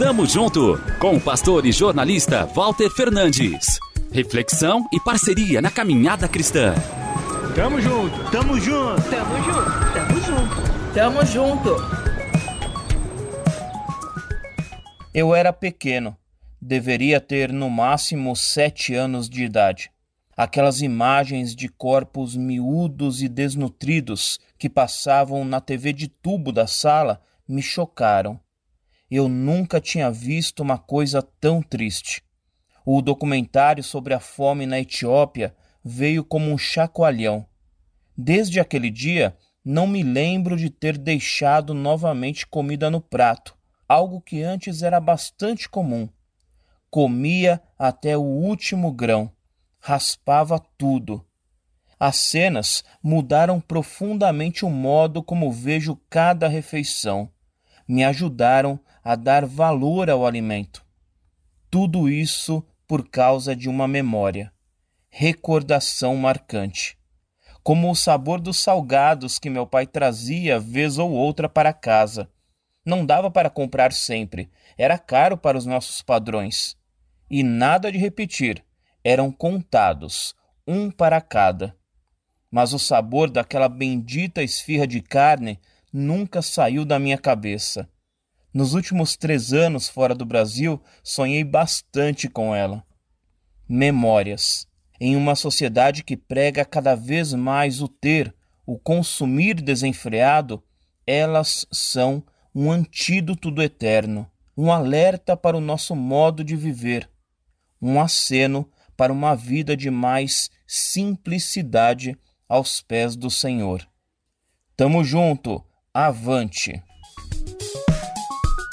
Tamo junto com o pastor e jornalista Walter Fernandes. Reflexão e parceria na caminhada cristã. Tamo junto, tamo junto, tamo junto, tamo junto, tamo junto. Eu era pequeno, deveria ter no máximo sete anos de idade. Aquelas imagens de corpos miúdos e desnutridos que passavam na TV de tubo da sala me chocaram. Eu nunca tinha visto uma coisa tão triste. O documentário sobre a fome na Etiópia veio como um chacoalhão. Desde aquele dia, não me lembro de ter deixado novamente comida no prato, algo que antes era bastante comum. Comia até o último grão, raspava tudo. As cenas mudaram profundamente o modo como vejo cada refeição. Me ajudaram a dar valor ao alimento. Tudo isso por causa de uma memória, recordação marcante. Como o sabor dos salgados que meu pai trazia vez ou outra para casa. Não dava para comprar sempre, era caro para os nossos padrões. E nada de repetir, eram contados, um para cada. Mas o sabor daquela bendita esfirra de carne nunca saiu da minha cabeça. Nos últimos três anos fora do Brasil, sonhei bastante com ela. Memórias. Em uma sociedade que prega cada vez mais o ter, o consumir desenfreado, elas são um antídoto do eterno, um alerta para o nosso modo de viver, um aceno para uma vida de mais simplicidade aos pés do Senhor. Tamo junto, avante!